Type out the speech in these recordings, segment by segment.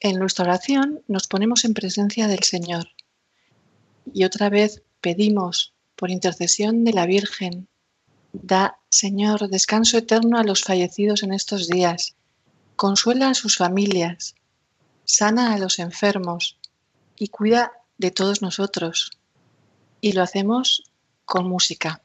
En nuestra oración nos ponemos en presencia del Señor. Y otra vez pedimos por intercesión de la Virgen, da, Señor, descanso eterno a los fallecidos en estos días, consuela a sus familias, sana a los enfermos. Y cuida de todos nosotros. Y lo hacemos con música.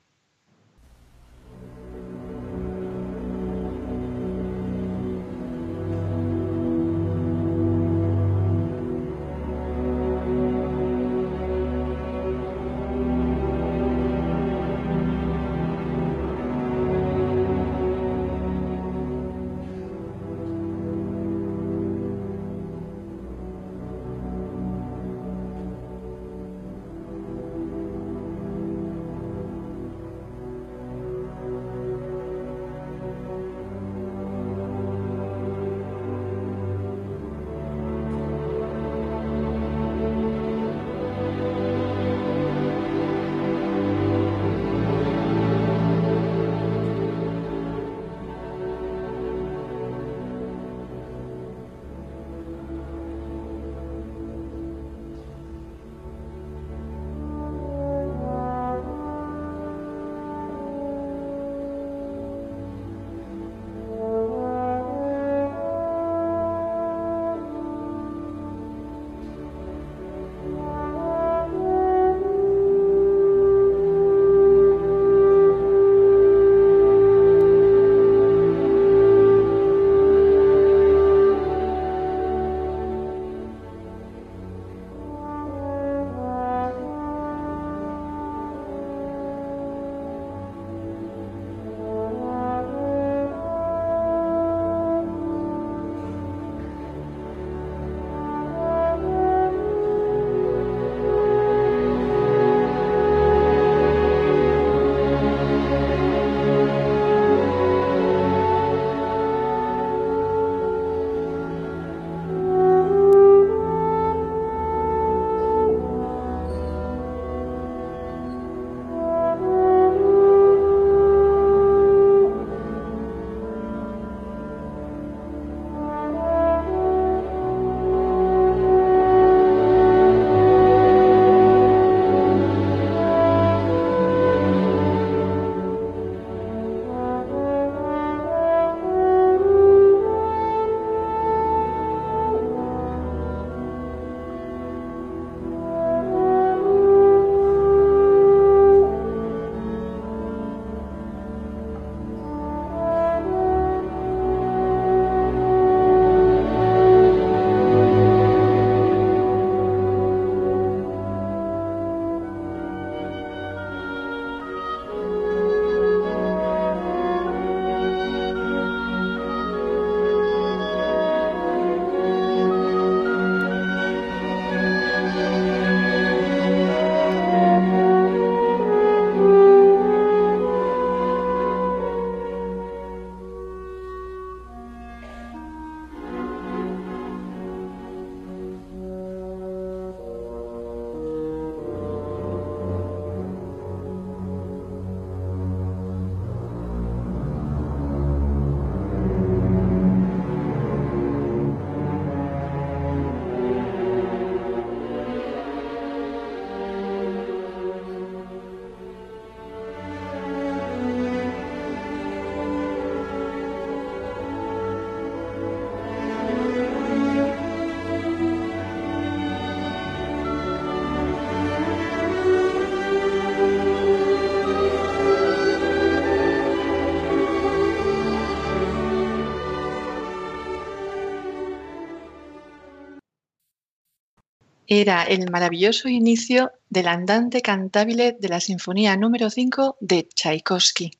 Era el maravilloso inicio del andante cantabile de la Sinfonía número 5 de Tchaikovsky.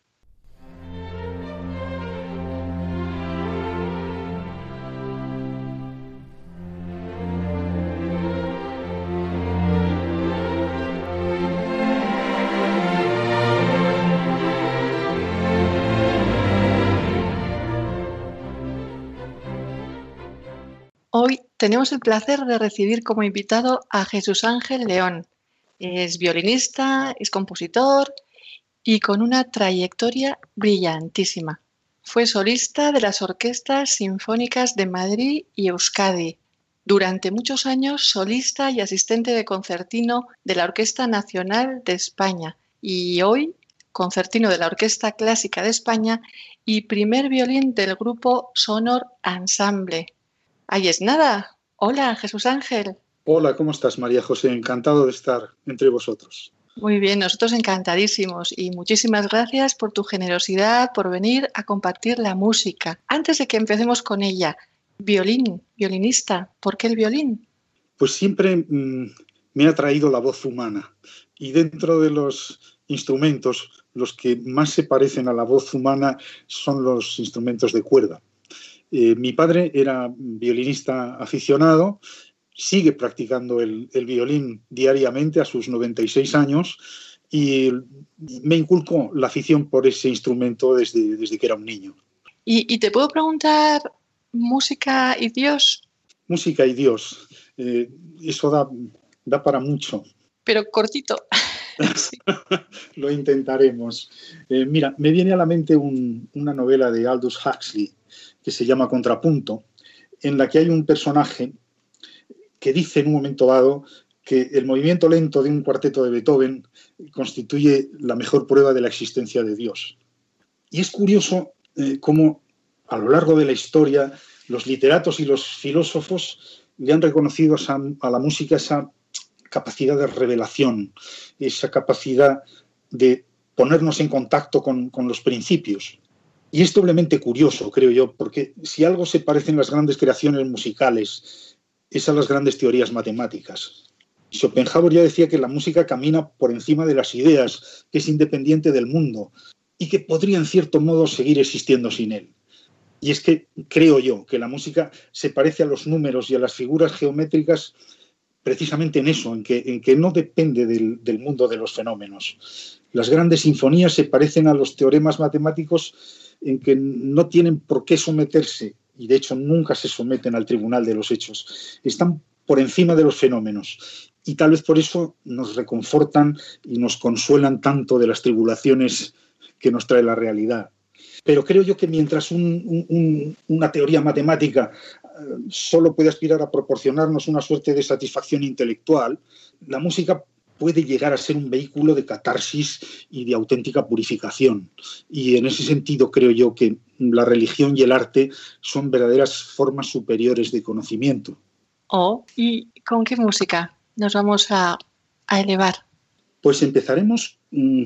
Tenemos el placer de recibir como invitado a Jesús Ángel León. Es violinista, es compositor y con una trayectoria brillantísima. Fue solista de las orquestas sinfónicas de Madrid y Euskadi. Durante muchos años solista y asistente de concertino de la Orquesta Nacional de España y hoy concertino de la Orquesta Clásica de España y primer violín del grupo Sonor Ensemble. Ahí es nada. Hola, Jesús Ángel. Hola, ¿cómo estás, María José? Encantado de estar entre vosotros. Muy bien, nosotros encantadísimos y muchísimas gracias por tu generosidad, por venir a compartir la música. Antes de que empecemos con ella, violín, violinista, ¿por qué el violín? Pues siempre mm, me ha traído la voz humana y dentro de los instrumentos, los que más se parecen a la voz humana son los instrumentos de cuerda. Eh, mi padre era violinista aficionado, sigue practicando el, violín diariamente a sus 96 años y me inculcó la afición por ese instrumento desde, desde que era un niño. ¿Y, te puedo preguntar, música y Dios? Música y Dios, eh, eso da, da para mucho. Pero cortito. Lo intentaremos. Eh, mira, me viene a la mente una novela de Aldous Huxley que se llama Contrapunto, en la que hay un personaje que dice en un momento dado que el movimiento lento de un cuarteto de Beethoven constituye la mejor prueba de la existencia de Dios. Y es curioso eh, cómo a lo largo de la historia los literatos y los filósofos le han reconocido a la música esa capacidad de revelación, esa capacidad de ponernos en contacto con, con los principios. Y es doblemente curioso, creo yo, porque si algo se parece en las grandes creaciones musicales es a las grandes teorías matemáticas. Schopenhauer ya decía que la música camina por encima de las ideas, que es independiente del mundo y que podría en cierto modo seguir existiendo sin él. Y es que creo yo que la música se parece a los números y a las figuras geométricas precisamente en eso, en que, en que no depende del, mundo de los fenómenos. Las grandes sinfonías se parecen a los teoremas matemáticos en que no tienen por qué someterse, y de hecho nunca se someten al tribunal de los hechos. Están por encima de los fenómenos. Y tal vez por eso nos reconfortan y nos consuelan tanto de las tribulaciones que nos trae la realidad. Pero creo yo que mientras un, un, una teoría matemática solo puede aspirar a proporcionarnos una suerte de satisfacción intelectual, la música puede llegar a ser un vehículo de catarsis y de auténtica purificación. Y en ese sentido creo yo que la religión y el arte son verdaderas formas superiores de conocimiento. Oh, ¿y con qué música nos vamos a, a elevar? Pues empezaremos mmm,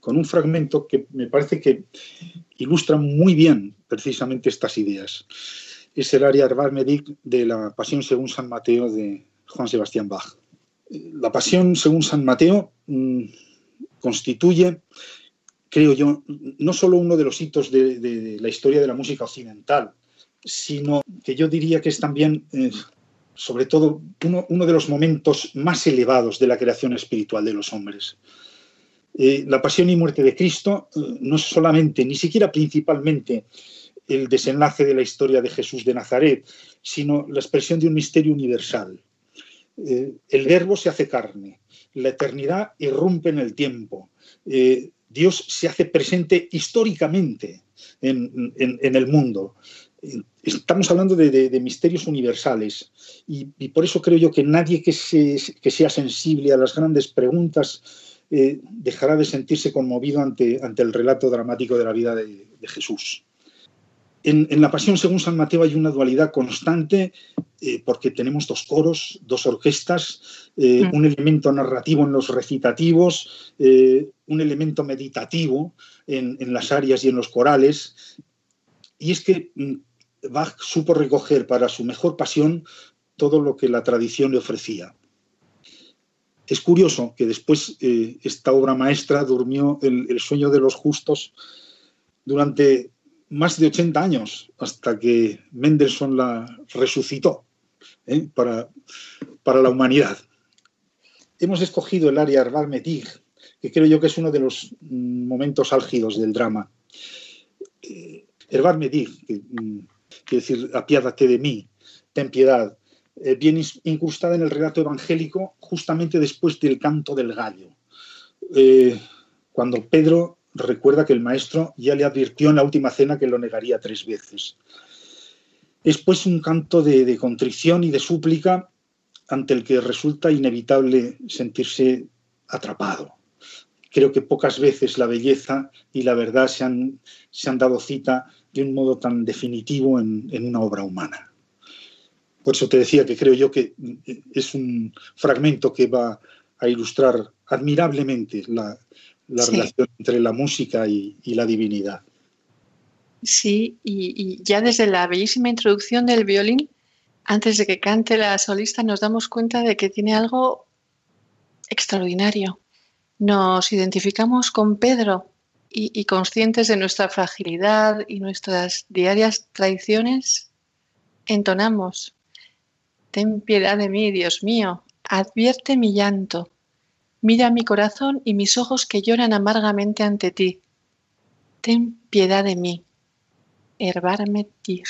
con un fragmento que me parece que ilustra muy bien precisamente estas ideas es el área Medic de la Pasión según San Mateo de Juan Sebastián Bach. La Pasión según San Mateo mmm, constituye, creo yo, no solo uno de los hitos de, la historia de la música occidental, sino que yo diría que es también, eh, sobre todo, uno, uno, de los momentos más elevados de la creación espiritual de los hombres. Eh, la pasión y muerte de Cristo eh, no es solamente, ni siquiera principalmente, el desenlace de la historia de Jesús de Nazaret, sino la expresión de un misterio universal. Eh, el verbo se hace carne, la eternidad irrumpe en el tiempo, eh, Dios se hace presente históricamente en, el mundo. Estamos hablando de, misterios universales y, por eso creo yo que nadie que, se, que sea sensible a las grandes preguntas eh, dejará de sentirse conmovido ante, el relato dramático de la vida de Jesús. En, en, la Pasión según San Mateo hay una dualidad constante eh, porque tenemos dos coros, dos orquestas, eh, mm. un elemento narrativo en los recitativos, eh, un elemento meditativo en, en, las áreas y en los corales. Y es que mm, Bach supo recoger para su mejor pasión todo lo que la tradición le ofrecía. Es curioso que después esta obra maestra durmió el, el sueño de los justos durante más de 80 años hasta que Mendelssohn la resucitó ¿eh? para, para, la humanidad. Hemos escogido el área Arval Metig, que creo yo que es uno de los mm, momentos álgidos del drama. Eh, Herbar Metig, que mm, quiere decir, apiádate de mí, ten piedad, eh, viene incrustada en el relato evangélico justamente después del canto del gallo, eh, cuando Pedro recuerda que el maestro ya le advirtió en la última cena que lo negaría tres veces. Es pues un canto de, contrición y de súplica ante el que resulta inevitable sentirse atrapado. Creo que pocas veces la belleza y la verdad se han, se han dado cita de un modo tan definitivo en, una obra humana. Por eso te decía que creo yo que es un fragmento que va a ilustrar admirablemente la, relación entre la música y, la divinidad. Sí, y, ya desde la bellísima introducción del violín, antes de que cante la solista, nos damos cuenta de que tiene algo extraordinario. Nos identificamos con Pedro y, conscientes de nuestra fragilidad y nuestras diarias traiciones, entonamos, Ten piedad de mí, Dios mío, advierte mi llanto, mira mi corazón y mis ojos que lloran amargamente ante ti. Ten piedad de mí, herbarme tij.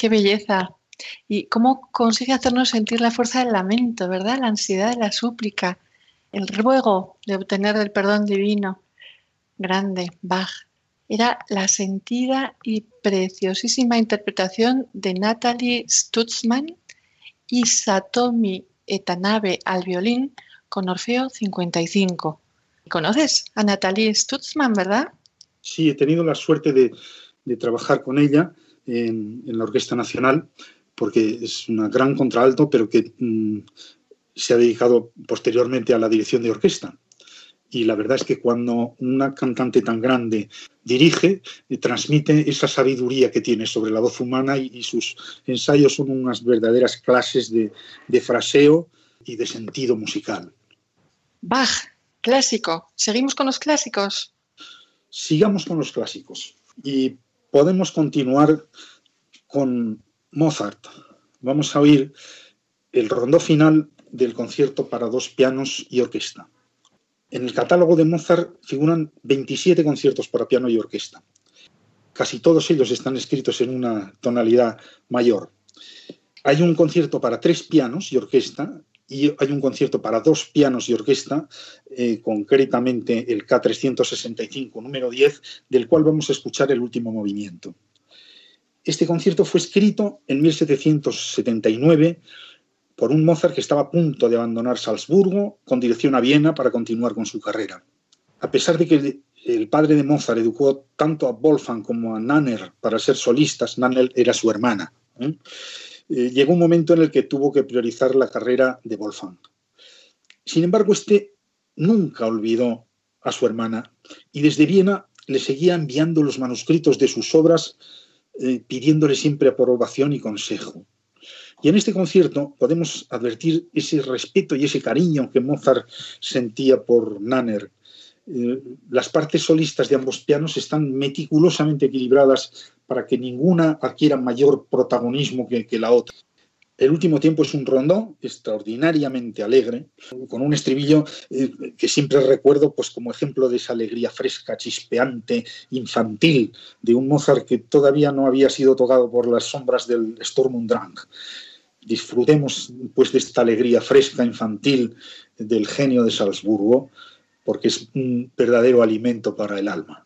Qué belleza. Y cómo consigue hacernos sentir la fuerza del lamento, ¿verdad? La ansiedad de la súplica, el ruego de obtener el perdón divino. Grande, Bach. Era la sentida y preciosísima interpretación de Natalie Stutzmann y Satomi Etanabe al violín con Orfeo 55. ¿Conoces a Natalie Stutzmann, verdad? Sí, he tenido la suerte de, de trabajar con ella en, la Orquesta Nacional, porque es una gran contralto, pero que mm, se ha dedicado posteriormente a la dirección de orquesta. Y la verdad es que cuando una cantante tan grande dirige, eh, transmite esa sabiduría que tiene sobre la voz humana y, sus ensayos son unas verdaderas clases de, de fraseo y de sentido musical. Bach, clásico. ¿Seguimos con los clásicos? Sigamos con los clásicos. Y podemos continuar con Mozart. Vamos a oír el rondó final del concierto para dos pianos y orquesta. En el catálogo de Mozart figuran 27 conciertos para piano y orquesta. Casi todos ellos están escritos en una tonalidad mayor. Hay un concierto para tres pianos y orquesta y hay un concierto para dos pianos y orquesta, eh, concretamente el K365 número 10, del cual vamos a escuchar el último movimiento. Este concierto fue escrito en 1779 por un Mozart que estaba a punto de abandonar Salzburgo con dirección a Viena para continuar con su carrera. A pesar de que el padre de Mozart educó tanto a Wolfgang como a Nanner para ser solistas, Nanner era su hermana. ¿eh? Eh, llegó un momento en el que tuvo que priorizar la carrera de Wolfgang. Sin embargo, este nunca olvidó a su hermana y desde Viena le seguía enviando los manuscritos de sus obras eh, pidiéndole siempre aprobación y consejo. Y en este concierto podemos advertir ese respeto y ese cariño que Mozart sentía por Nanner. Eh, las partes solistas de ambos pianos están meticulosamente equilibradas para que ninguna adquiera mayor protagonismo que, la otra. El último tiempo es un rondó extraordinariamente alegre, con un estribillo eh, que siempre recuerdo pues, como ejemplo de esa alegría fresca, chispeante, infantil, de un Mozart que todavía no había sido tocado por las sombras del Sturm und Drang. Disfrutemos pues, de esta alegría fresca, infantil del genio de Salzburgo, porque es un verdadero alimento para el alma.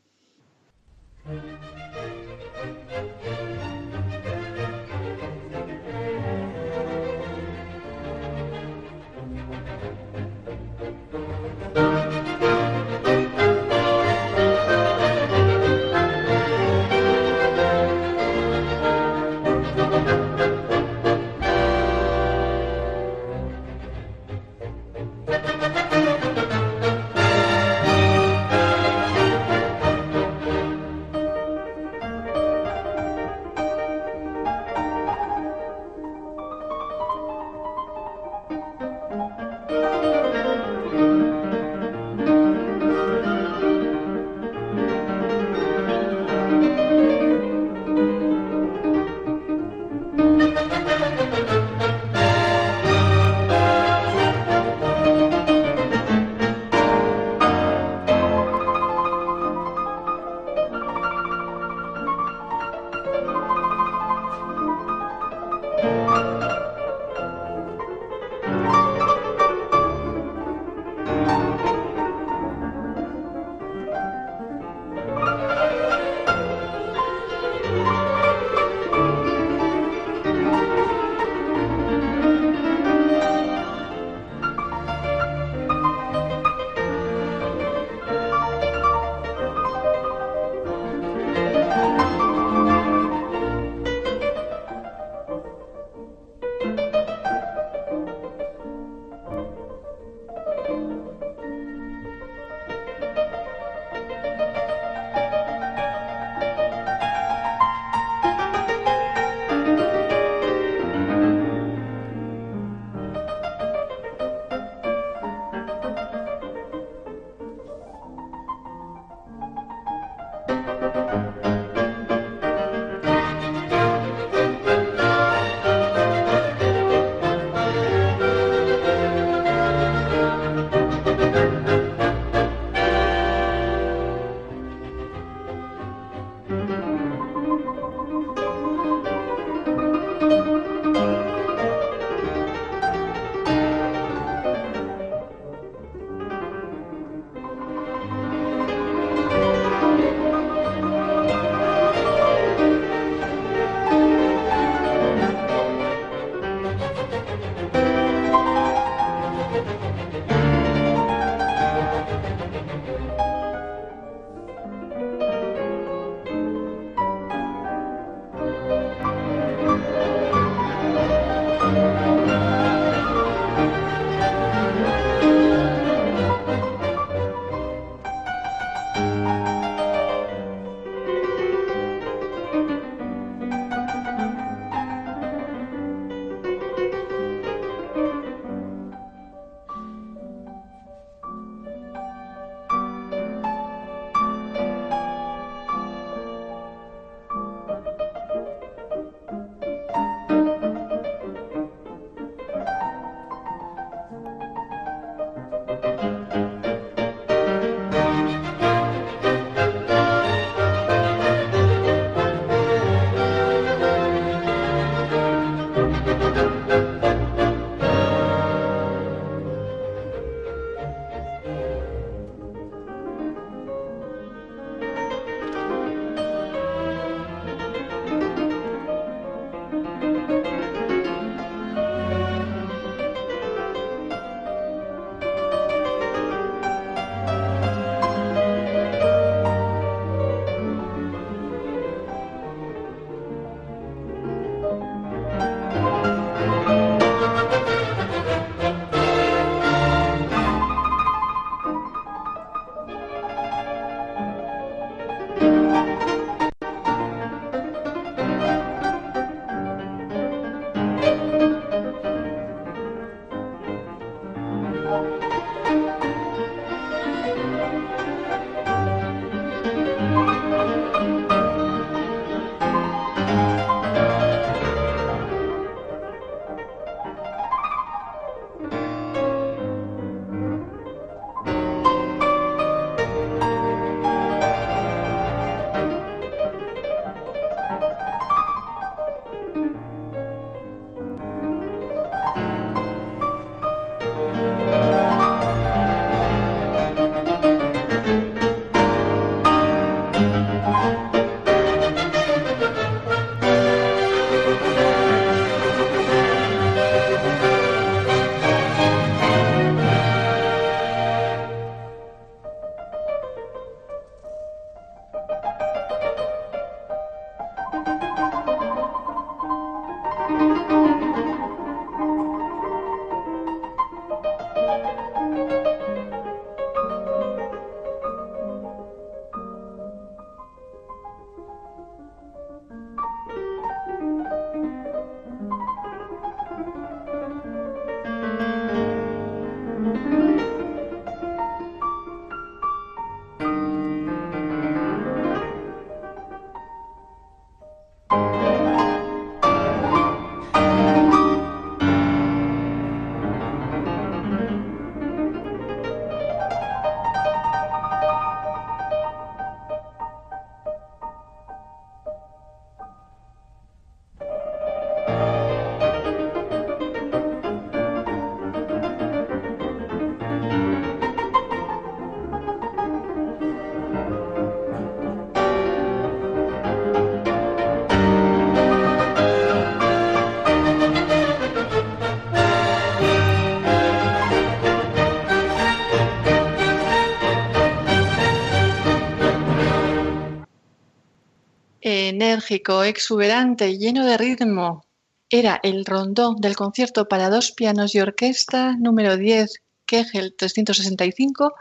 Enérgico, exuberante, lleno de ritmo. Era el rondó del concierto para dos pianos y orquesta número 10, Kegel 365,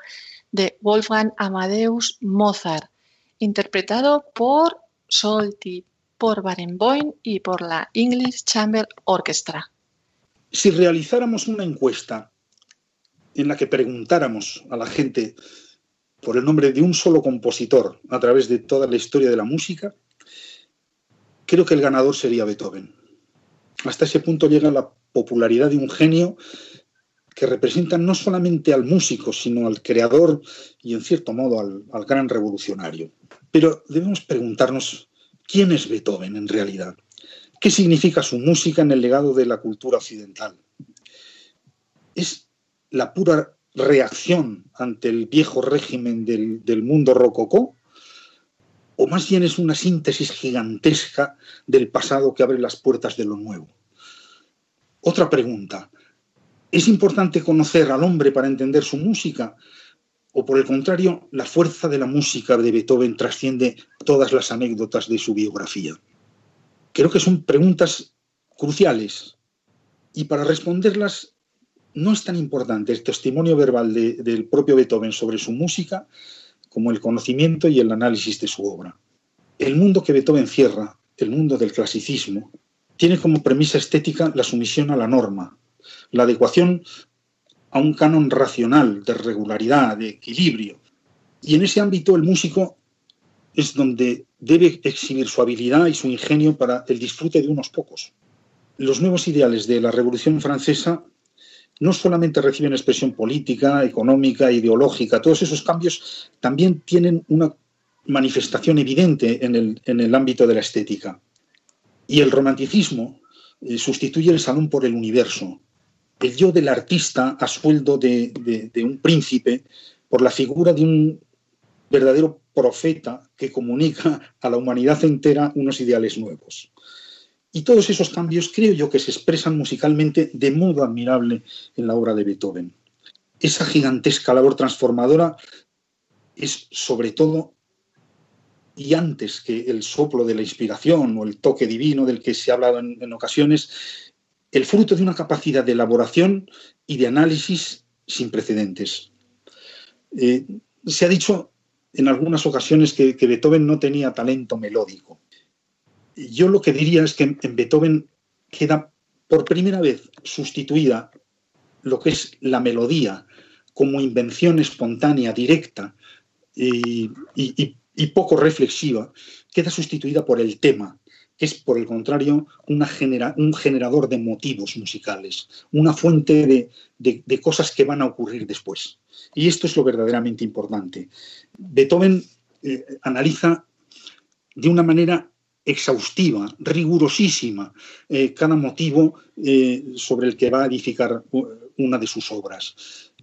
de Wolfgang Amadeus Mozart, interpretado por Solti, por Barenboim y por la English Chamber Orchestra. Si realizáramos una encuesta en la que preguntáramos a la gente por el nombre de un solo compositor a través de toda la historia de la música, creo que el ganador sería Beethoven. Hasta ese punto llega la popularidad de un genio que representa no solamente al músico, sino al creador y en cierto modo al, gran revolucionario. Pero debemos preguntarnos quién es Beethoven en realidad. ¿Qué significa su música en el legado de la cultura occidental? ¿Es la pura reacción ante el viejo régimen del mundo rococó? ¿O más bien es una síntesis gigantesca del pasado que abre las puertas de lo nuevo? Otra pregunta. ¿Es importante conocer al hombre para entender su música? ¿O por el contrario, la fuerza de la música de Beethoven trasciende todas las anécdotas de su biografía? Creo que son preguntas cruciales y para responderlas no es tan importante el testimonio verbal de, del propio Beethoven sobre su música como el conocimiento y el análisis de su obra. El mundo que Beethoven cierra, el mundo del clasicismo, tiene como premisa estética la sumisión a la norma, la adecuación a un canon racional de regularidad, de equilibrio. Y en ese ámbito el músico es donde debe exhibir su habilidad y su ingenio para el disfrute de unos pocos. Los nuevos ideales de la Revolución Francesa no solamente reciben expresión política, económica, ideológica, todos esos cambios también tienen una manifestación evidente en el, en el ámbito de la estética. Y el romanticismo eh, sustituye el salón por el universo, el yo del artista a sueldo de, de, de un príncipe por la figura de un verdadero profeta que comunica a la humanidad entera unos ideales nuevos. Y todos esos cambios creo yo que se expresan musicalmente de modo admirable en la obra de Beethoven. Esa gigantesca labor transformadora es sobre todo y antes que el soplo de la inspiración o el toque divino del que se ha hablado en, ocasiones, el fruto de una capacidad de elaboración y de análisis sin precedentes. Eh, se ha dicho en algunas ocasiones que, Beethoven no tenía talento melódico. Yo lo que diría es que en Beethoven queda por primera vez sustituida lo que es la melodía como invención espontánea, directa y, poco reflexiva, queda sustituida por el tema, que es, por el contrario, un generador de motivos musicales, una fuente de, cosas que van a ocurrir después. Y esto es lo verdaderamente importante. Beethoven eh, analiza de una manera exhaustiva, rigurosísima, eh, cada motivo eh, sobre el que va a edificar una de sus obras.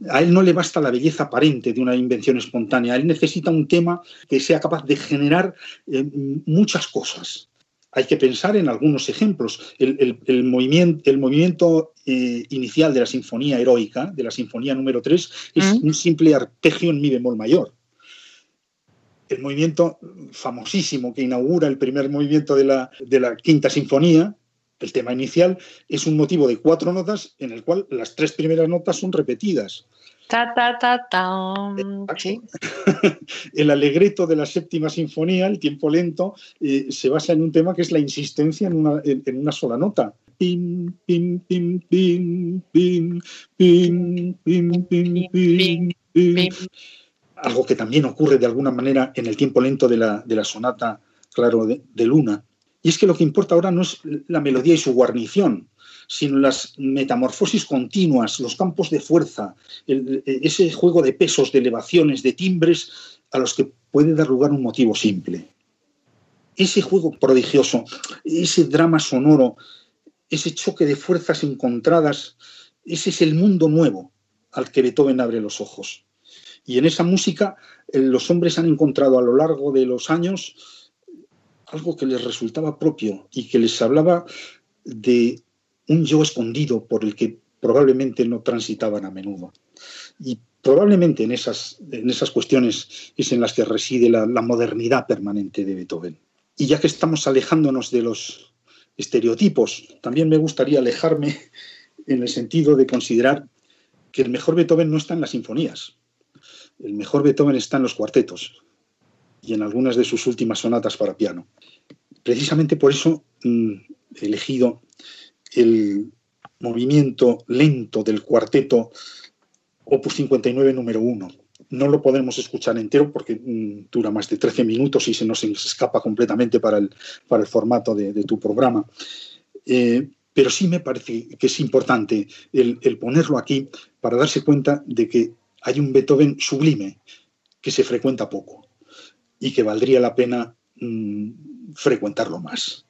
A él no le basta la belleza aparente de una invención espontánea, él necesita un tema que sea capaz de generar eh, muchas cosas. Hay que pensar en algunos ejemplos. El, el, el movimiento, el movimiento eh, inicial de la Sinfonía Heroica, de la Sinfonía número 3, es ¿Mm? un simple arpegio en mi bemol mayor. El movimiento famosísimo que inaugura el primer movimiento de la, de la Quinta Sinfonía, el tema inicial es un motivo de cuatro notas en el cual las tres primeras notas son repetidas. Ta, ta, ta, ta. ¿Sí? el alegreto de la séptima sinfonía, el tiempo lento, eh, se basa en un tema que es la insistencia en una, en, en una sola nota. Pim, pim, pim, pim, pim, pim, pim, pim, pim, pim. Algo que también ocurre de alguna manera en el tiempo lento de la, de la sonata, claro, de, Luna. Y es que lo que importa ahora no es la melodía y su guarnición, sino las metamorfosis continuas, los campos de fuerza, el, ese juego de pesos, de elevaciones, de timbres a los que puede dar lugar un motivo simple. Ese juego prodigioso, ese drama sonoro, ese choque de fuerzas encontradas, ese es el mundo nuevo al que Beethoven abre los ojos. Y en esa música eh, los hombres han encontrado a lo largo de los años algo que les resultaba propio y que les hablaba de un yo escondido por el que probablemente no transitaban a menudo. Y probablemente en esas, en esas cuestiones es en las que reside la, la modernidad permanente de Beethoven. Y ya que estamos alejándonos de los estereotipos, también me gustaría alejarme en el sentido de considerar que el mejor Beethoven no está en las sinfonías, el mejor Beethoven está en los cuartetos, y en algunas de sus últimas sonatas para piano. Precisamente por eso mm, he elegido el movimiento lento del cuarteto Opus 59 número 1, no lo podemos escuchar entero porque mm, dura más de 13 minutos y se nos escapa completamente para el, para el formato de, tu programa. Eh, pero sí me parece que es importante el, ponerlo aquí para darse cuenta de que hay un Beethoven sublime que se frecuenta poco y que valdría la pena mm, frecuentarlo más.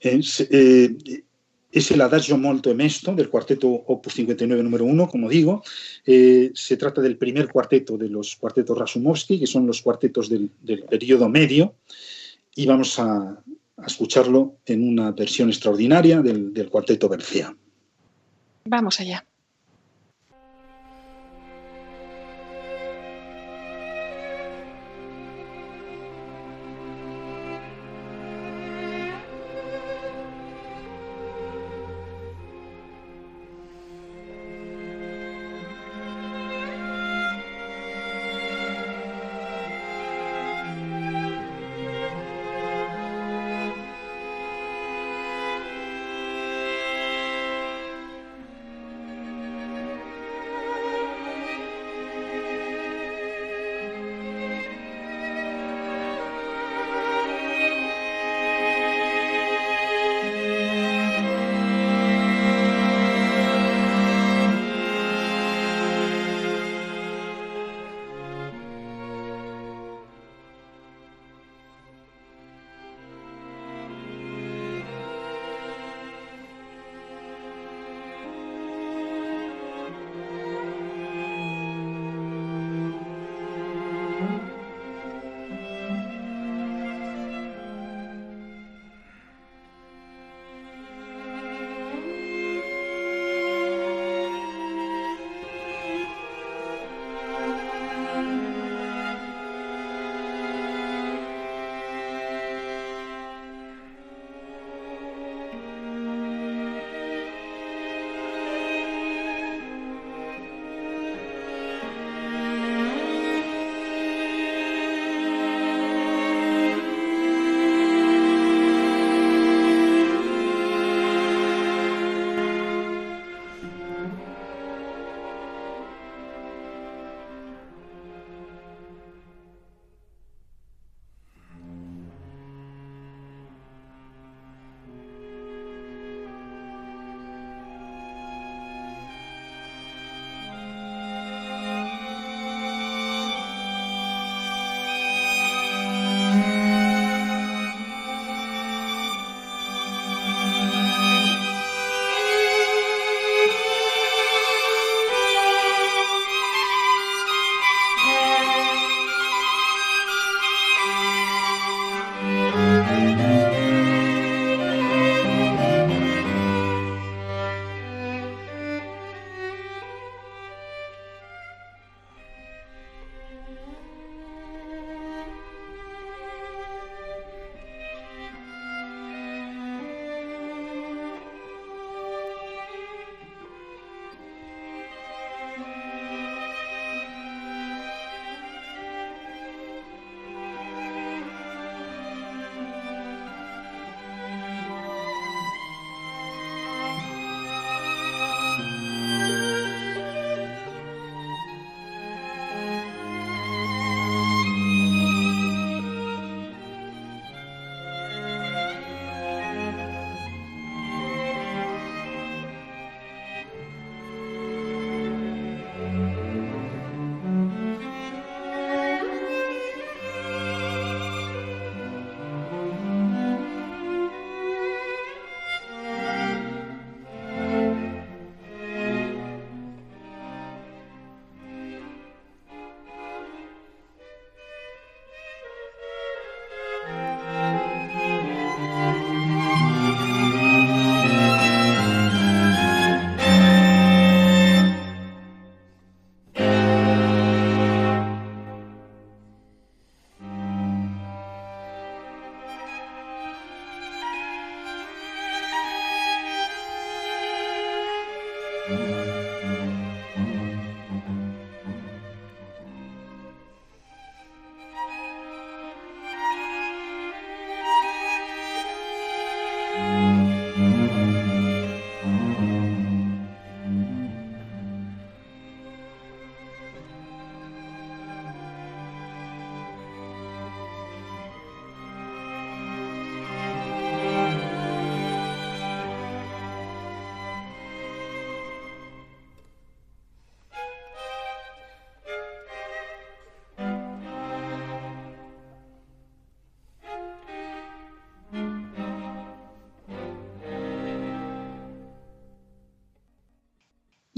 Eh, es el Adagio molto emesto del cuarteto Opus 59 número 1, como digo. Eh, se trata del primer cuarteto de los cuartetos Rasumovsky, que son los cuartetos del, periodo medio, y vamos a, escucharlo en una versión extraordinaria del, del cuarteto Bercea. Vamos allá.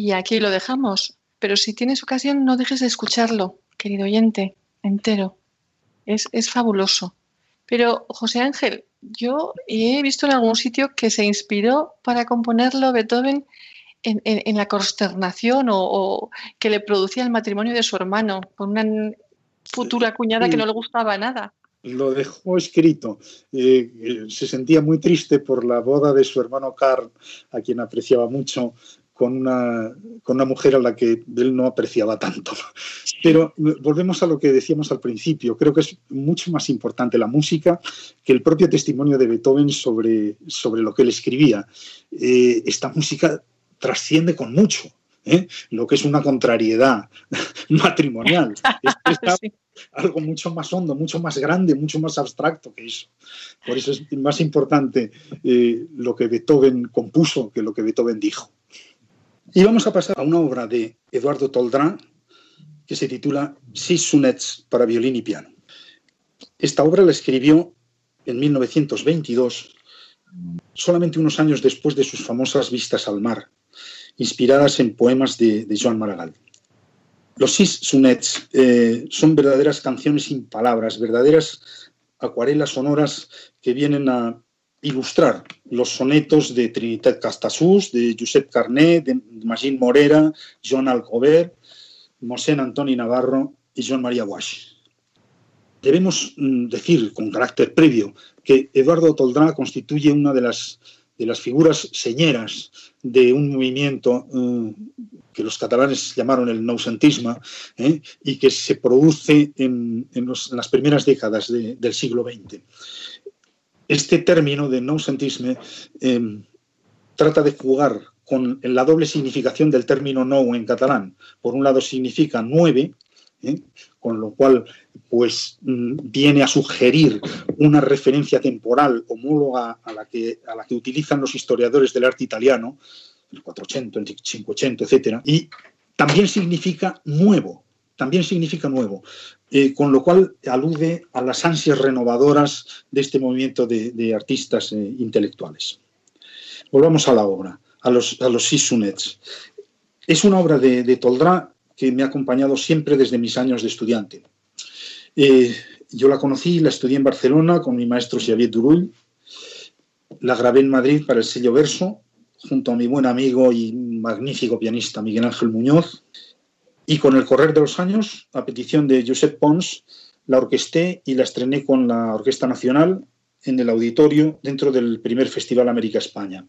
Y aquí lo dejamos. Pero si tienes ocasión, no dejes de escucharlo, querido oyente, entero. Es, es fabuloso. Pero, José Ángel, yo he visto en algún sitio que se inspiró para componerlo Beethoven en, la consternación o, que le producía el matrimonio de su hermano con una futura cuñada que no le gustaba nada. Lo dejó escrito. Eh, eh, se sentía muy triste por la boda de su hermano Carl, a quien apreciaba mucho, con una, con una mujer a la que él no apreciaba tanto. Pero volvemos a lo que decíamos al principio. Creo que es mucho más importante la música que el propio testimonio de Beethoven sobre, sobre lo que él escribía. Eh, esta música trasciende con mucho ¿eh? lo que es una contrariedad matrimonial. Es, algo mucho más hondo, mucho más grande, mucho más abstracto que eso. Por eso es más importante eh, lo que Beethoven compuso que lo que Beethoven dijo. Y vamos a pasar a una obra de Eduardo Toldrán que se titula Six Sonnets para violín y piano. Esta obra la escribió en 1922, solamente unos años después de sus famosas vistas al mar, inspiradas en poemas de, Joan Maragall. Los Six Sonnets eh, son verdaderas canciones sin palabras, verdaderas acuarelas sonoras que vienen a ilustrar los sonetos de Trinitat Castasus, de Josep Carné, de Magín Morera, Joan Alcover, Mosén Antoni Navarro y Joan María Guaix. Debemos mm, decir con carácter previo que Eduardo Toldrá constituye una de las de las figuras señeras de un movimiento eh, que los catalanes llamaron el noucentisme eh, y que se produce en, las primeras décadas del siglo XX. Este término de noucentisme eh, trata de jugar con la doble significación del término nou en catalán. Por un lado significa nueve, con lo cual pues mm, viene a sugerir una referencia temporal homóloga a la que, a la que utilizan los historiadores del arte italiano, el 400, el 580, etc. Y también significa nuevo, también significa nuevo, eh, con lo cual alude a las ansias renovadoras de este movimiento de, artistas eh, intelectuales. Volvamos a la obra, a los, a los Es una obra de, de Toldrá que me ha acompañado siempre desde mis años de estudiante. Eh, yo la conocí, la estudié en Barcelona con mi maestro Xavier Durull, la grabé en Madrid para el sello Verso, junto a mi buen amigo y magnífico pianista Miguel Ángel Muñoz, y con el correr de los años, a petición de Josep Pons, la orquesté y la estrené con la Orquesta Nacional en el auditorio dentro del primer Festival América España.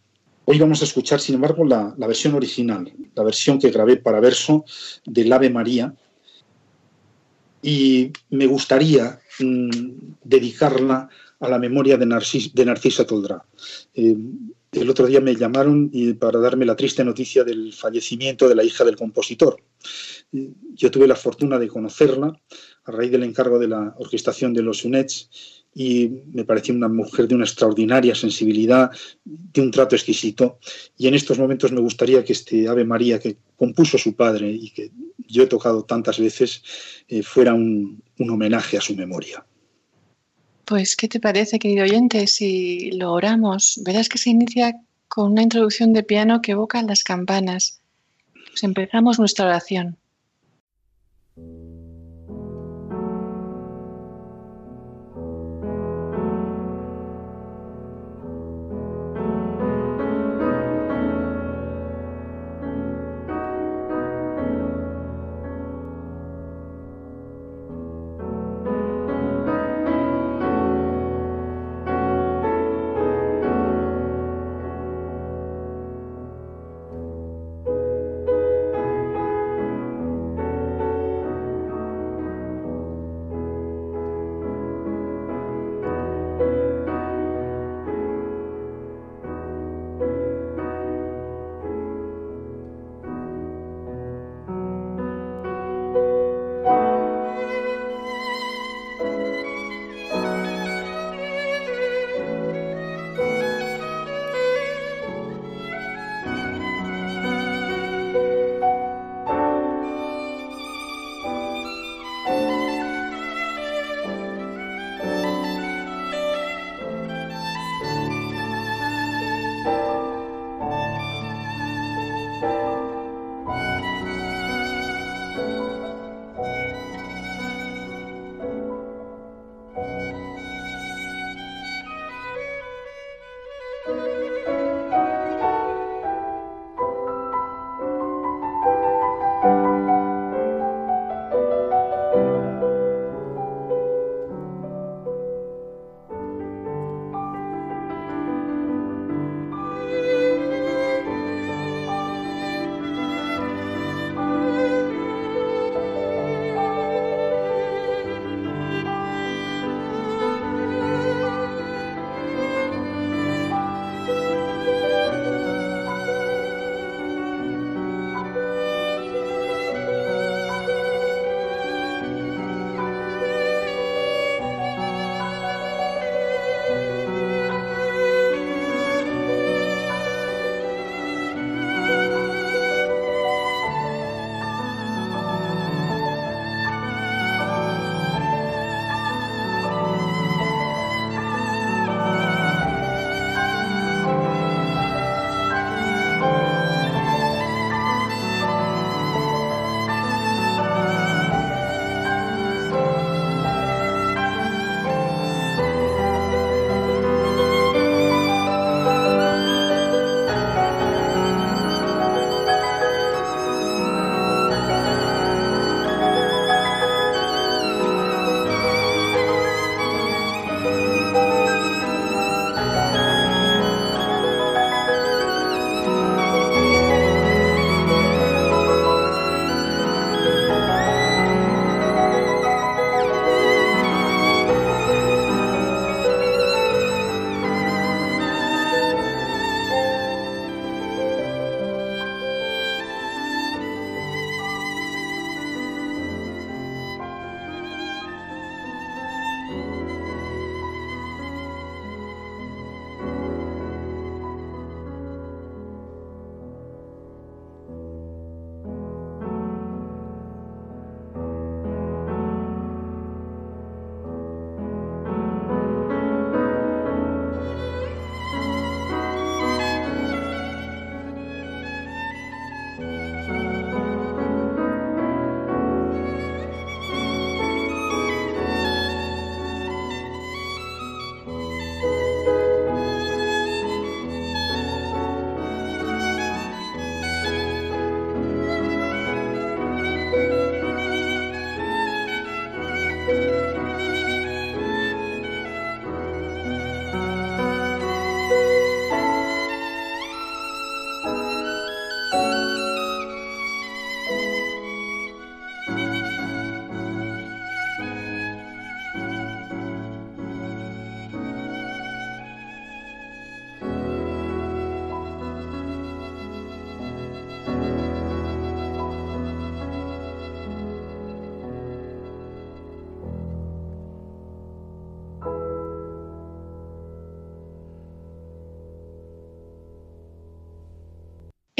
Hoy vamos a escuchar, sin embargo, la, versión original, la versión que grabé para verso del Ave María. Y me gustaría mm, dedicarla a la memoria de, de Narcisa Toldrá. Eh, el otro día me llamaron para darme la triste noticia del fallecimiento de la hija del compositor. Yo tuve la fortuna de conocerla a raíz del encargo de la orquestación de los UNEDS y me pareció una mujer de una extraordinaria sensibilidad, de un trato exquisito. Y en estos momentos me gustaría que este Ave María que compuso su padre y que yo he tocado tantas veces eh, fuera un homenaje a su memoria. Pues, ¿qué te parece, querido oyente? Si lo oramos, verás que se inicia con una introducción de piano que evoca las campanas. Pues empezamos nuestra oración.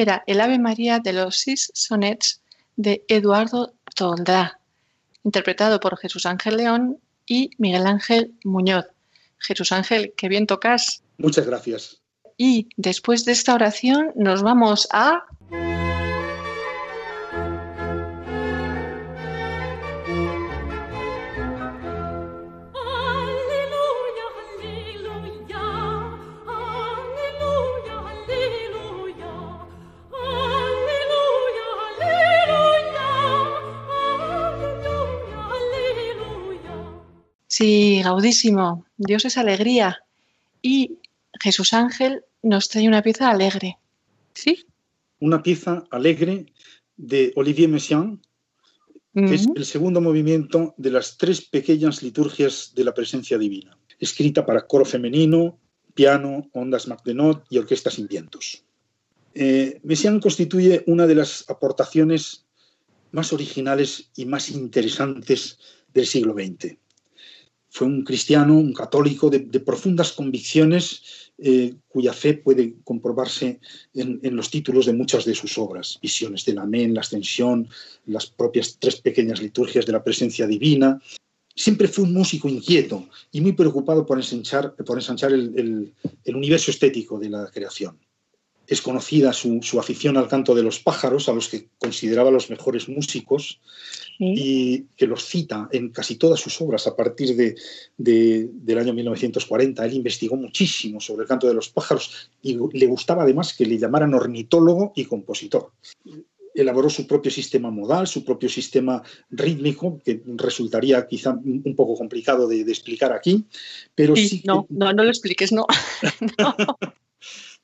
Era el Ave María de los Six Sonnets de Eduardo Toldrá, interpretado por Jesús Ángel León y Miguel Ángel Muñoz. Jesús Ángel, qué bien tocas. Muchas gracias. Y después de esta oración nos vamos a... Sí, gaudísimo. Dios es alegría. Y Jesús Ángel nos trae una pieza alegre. ¿Sí? Una pieza alegre de Olivier Messiaen, que es el segundo movimiento de las tres pequeñas liturgias de la presencia divina, escrita para coro femenino, piano, ondas Macdenot y orquesta sin vientos. Eh, Messiaen constituye una de las aportaciones más originales y más interesantes del siglo XX fue un cristiano, un católico de, profundas convicciones eh, cuya fe puede comprobarse en, los títulos de muchas de sus obras, Visiones del Amén, La Ascensión, las propias tres pequeñas liturgias de la presencia divina. Siempre fue un músico inquieto y muy preocupado por ensanchar, por ensanchar el universo estético de la creación es conocida su, afición al canto de los pájaros, a los que consideraba los mejores músicos, y que los cita en casi todas sus obras a partir de, del año 1940. Él investigó muchísimo sobre el canto de los pájaros y le gustaba además que le llamaran ornitólogo y compositor. Elaboró su propio sistema modal, su propio sistema rítmico, que resultaría quizá un poco complicado de, explicar aquí, pero sí, no, no, no lo expliques, no. no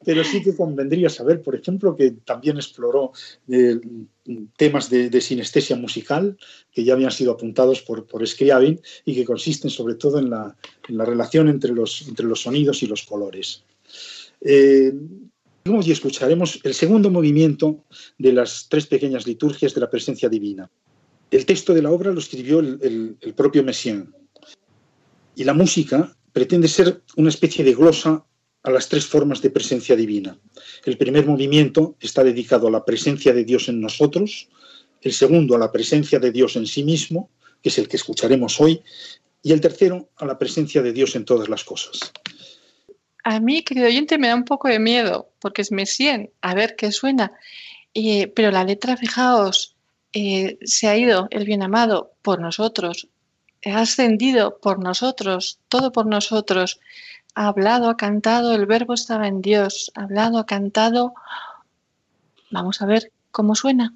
pero sí que convendría saber, por ejemplo, que también exploró eh, temas de, sinestesia musical que ya habían sido apuntados por, por Scriabin y que consisten sobre todo en la, relación entre los, entre los sonidos y los colores. Eh, y escucharemos el segundo movimiento de las tres pequeñas liturgias de la presencia divina. El texto de la obra lo escribió el, el propio Messiaen y la música pretende ser una especie de glosa a las tres formas de presencia divina. El primer movimiento está dedicado a la presencia de Dios en nosotros, el segundo a la presencia de Dios en sí mismo, que es el que escucharemos hoy, y el tercero a la presencia de Dios en todas las cosas. A mí, querido oyente, me da un poco de miedo, porque es Messien, a ver qué suena. pero la letra, fijaos, eh, se ha ido el bien amado por nosotros, ha ascendido por nosotros, todo por nosotros ha hablado, ha cantado, el verbo estaba en Dios, ha hablado, ha cantado. Vamos a ver cómo suena.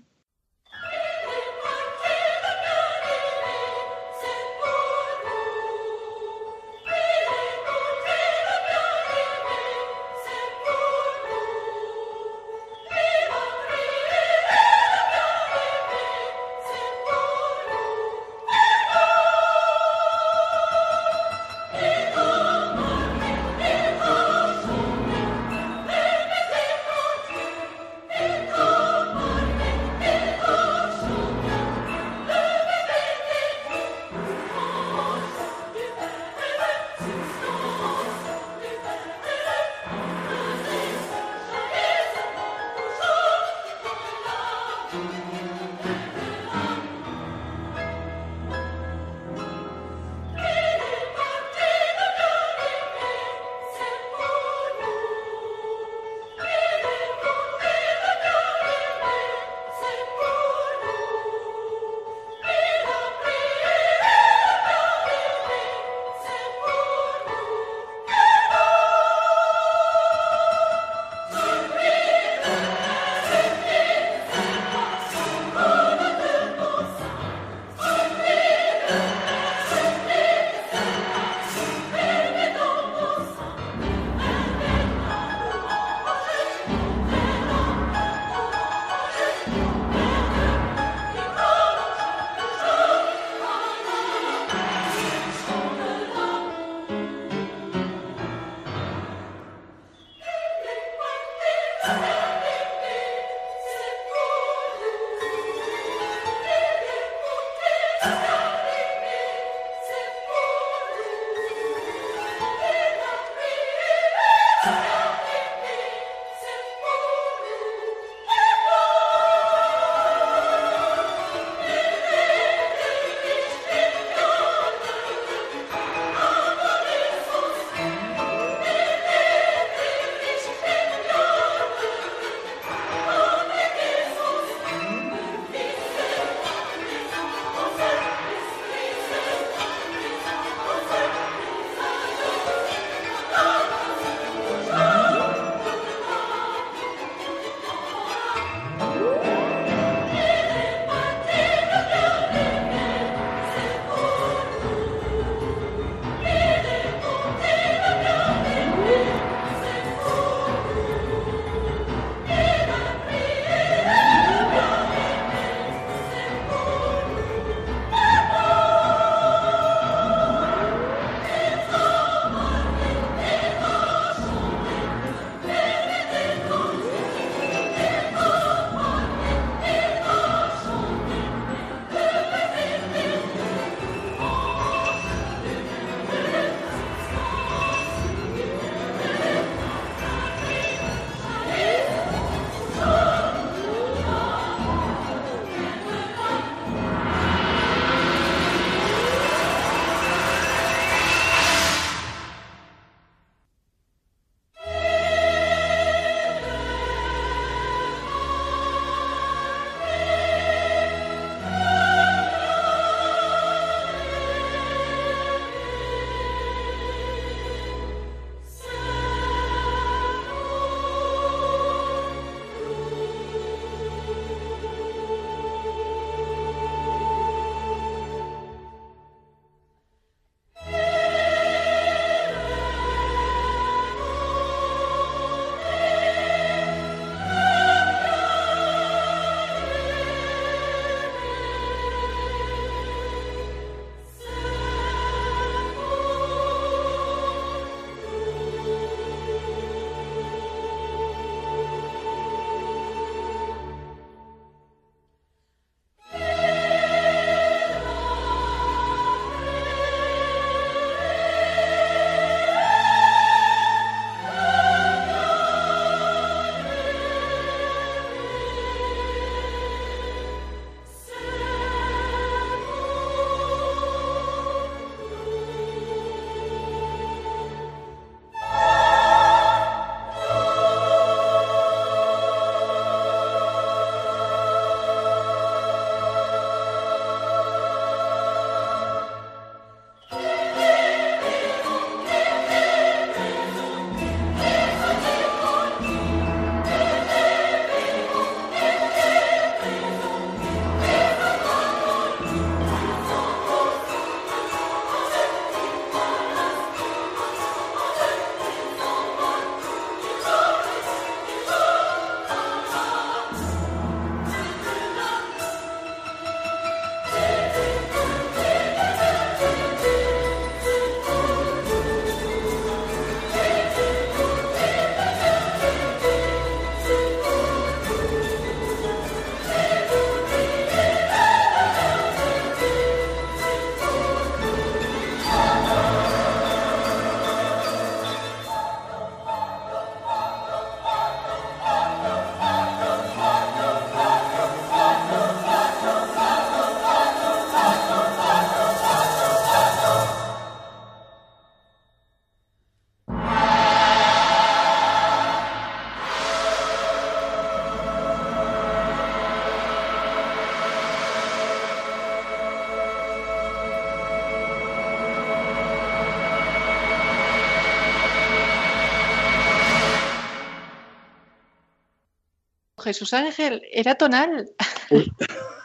Jesús Ángel, era tonal. Pues,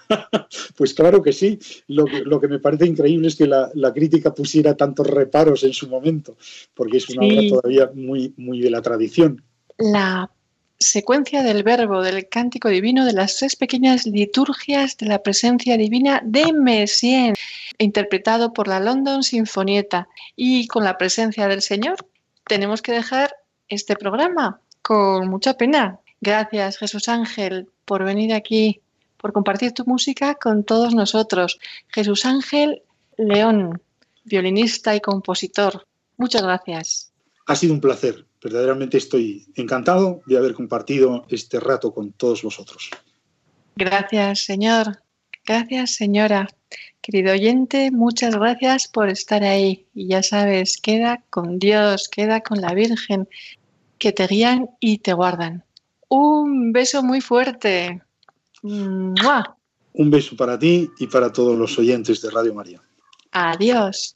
pues claro que sí. Lo que, lo que, me parece increíble es que la, la, crítica pusiera tantos reparos en su momento, porque es una sí. obra todavía muy, muy de la tradición. La secuencia del verbo del cántico divino de las tres pequeñas liturgias de la presencia divina de Messiaen, interpretado por la London Sinfonieta. Y con la presencia del Señor tenemos que dejar este programa con mucha pena. Gracias, Jesús Ángel, por venir aquí, por compartir tu música con todos nosotros. Jesús Ángel León, violinista y compositor. Muchas gracias. Ha sido un placer. Verdaderamente estoy encantado de haber compartido este rato con todos vosotros. Gracias, señor. Gracias, señora. Querido oyente, muchas gracias por estar ahí. Y ya sabes, queda con Dios, queda con la Virgen, que te guían y te guardan. Un beso muy fuerte. ¡Mua! Un beso para ti y para todos los oyentes de Radio María. Adiós.